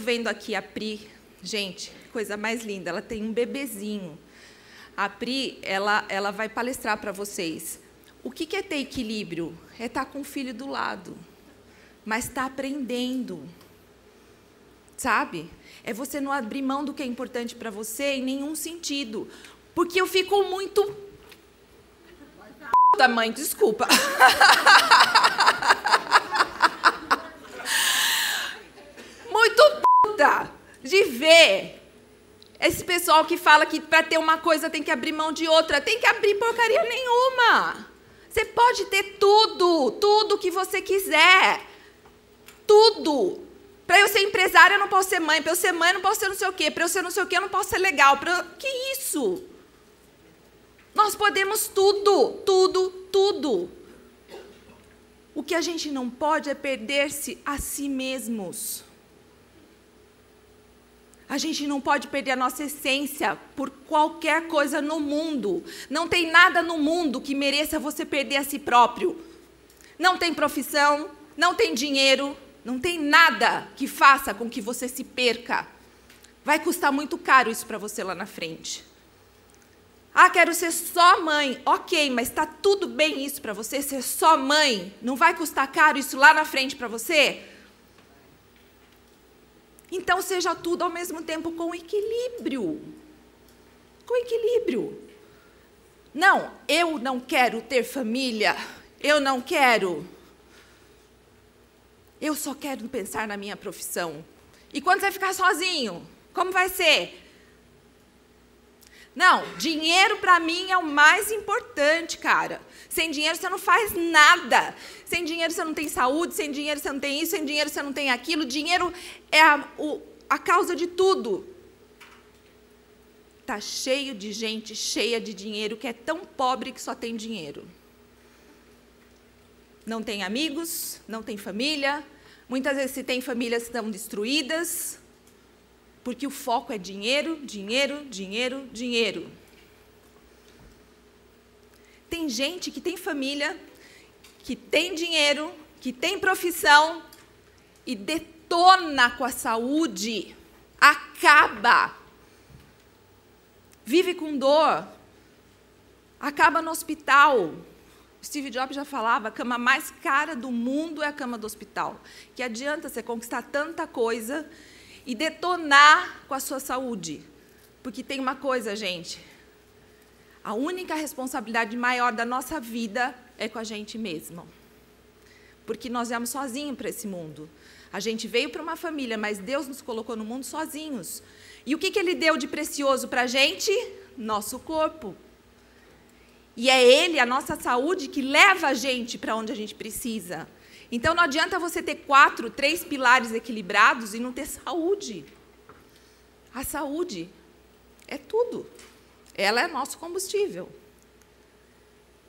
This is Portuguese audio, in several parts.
vendo aqui a Pri, gente, coisa mais linda, ela tem um bebezinho. A Pri, ela, ela vai palestrar para vocês. O que é ter equilíbrio? É estar tá com o filho do lado, mas está aprendendo. Sabe? É você não abrir mão do que é importante para você em nenhum sentido. Porque eu fico muito. Da mãe, desculpa. muito puta ver esse pessoal que fala que para ter uma coisa tem que abrir mão de outra. Tem que abrir porcaria nenhuma. Você pode ter tudo, tudo que você quiser. Tudo. Para eu ser empresária, eu não posso ser mãe. Para eu ser mãe, eu não posso ser não sei o quê. Para eu ser não sei o quê, eu não posso ser legal. Pra... Que isso? Nós podemos tudo, tudo, tudo. O que a gente não pode é perder-se a si mesmos. A gente não pode perder a nossa essência por qualquer coisa no mundo. Não tem nada no mundo que mereça você perder a si próprio. Não tem profissão, não tem dinheiro, não tem nada que faça com que você se perca. Vai custar muito caro isso para você lá na frente. Ah, quero ser só mãe. Ok, mas está tudo bem isso para você ser só mãe? Não vai custar caro isso lá na frente para você? Então seja tudo ao mesmo tempo com equilíbrio. Com equilíbrio. Não, eu não quero ter família. Eu não quero. Eu só quero pensar na minha profissão. E quando você ficar sozinho, como vai ser? Não, dinheiro para mim é o mais importante, cara. Sem dinheiro você não faz nada. Sem dinheiro você não tem saúde, sem dinheiro você não tem isso, sem dinheiro você não tem aquilo. Dinheiro é a, o, a causa de tudo. Está cheio de gente cheia de dinheiro que é tão pobre que só tem dinheiro. Não tem amigos, não tem família. Muitas vezes, se tem famílias, estão destruídas porque o foco é dinheiro, dinheiro, dinheiro, dinheiro. Tem gente que tem família, que tem dinheiro, que tem profissão e detona com a saúde, acaba. Vive com dor, acaba no hospital. Steve Jobs já falava, a cama mais cara do mundo é a cama do hospital. Que adianta você conquistar tanta coisa e detonar com a sua saúde. Porque tem uma coisa, gente. A única responsabilidade maior da nossa vida é com a gente mesmo. Porque nós viemos sozinhos para esse mundo. A gente veio para uma família, mas Deus nos colocou no mundo sozinhos. E o que, que Ele deu de precioso para a gente? Nosso corpo. E é Ele, a nossa saúde, que leva a gente para onde a gente precisa. Então não adianta você ter quatro, três pilares equilibrados e não ter saúde. A saúde é tudo. Ela é nosso combustível.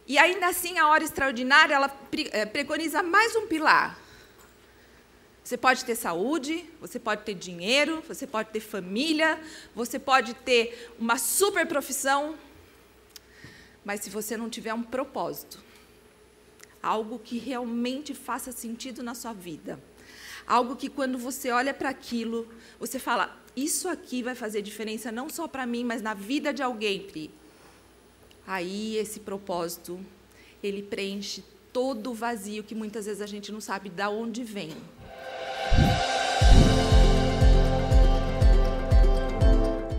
E ainda assim, a hora extraordinária, ela eh, preconiza mais um pilar. Você pode ter saúde, você pode ter dinheiro, você pode ter família, você pode ter uma super profissão, mas se você não tiver um propósito, algo que realmente faça sentido na sua vida. Algo que quando você olha para aquilo, você fala: isso aqui vai fazer diferença não só para mim, mas na vida de alguém, Pri. Aí esse propósito, ele preenche todo o vazio que muitas vezes a gente não sabe de onde vem.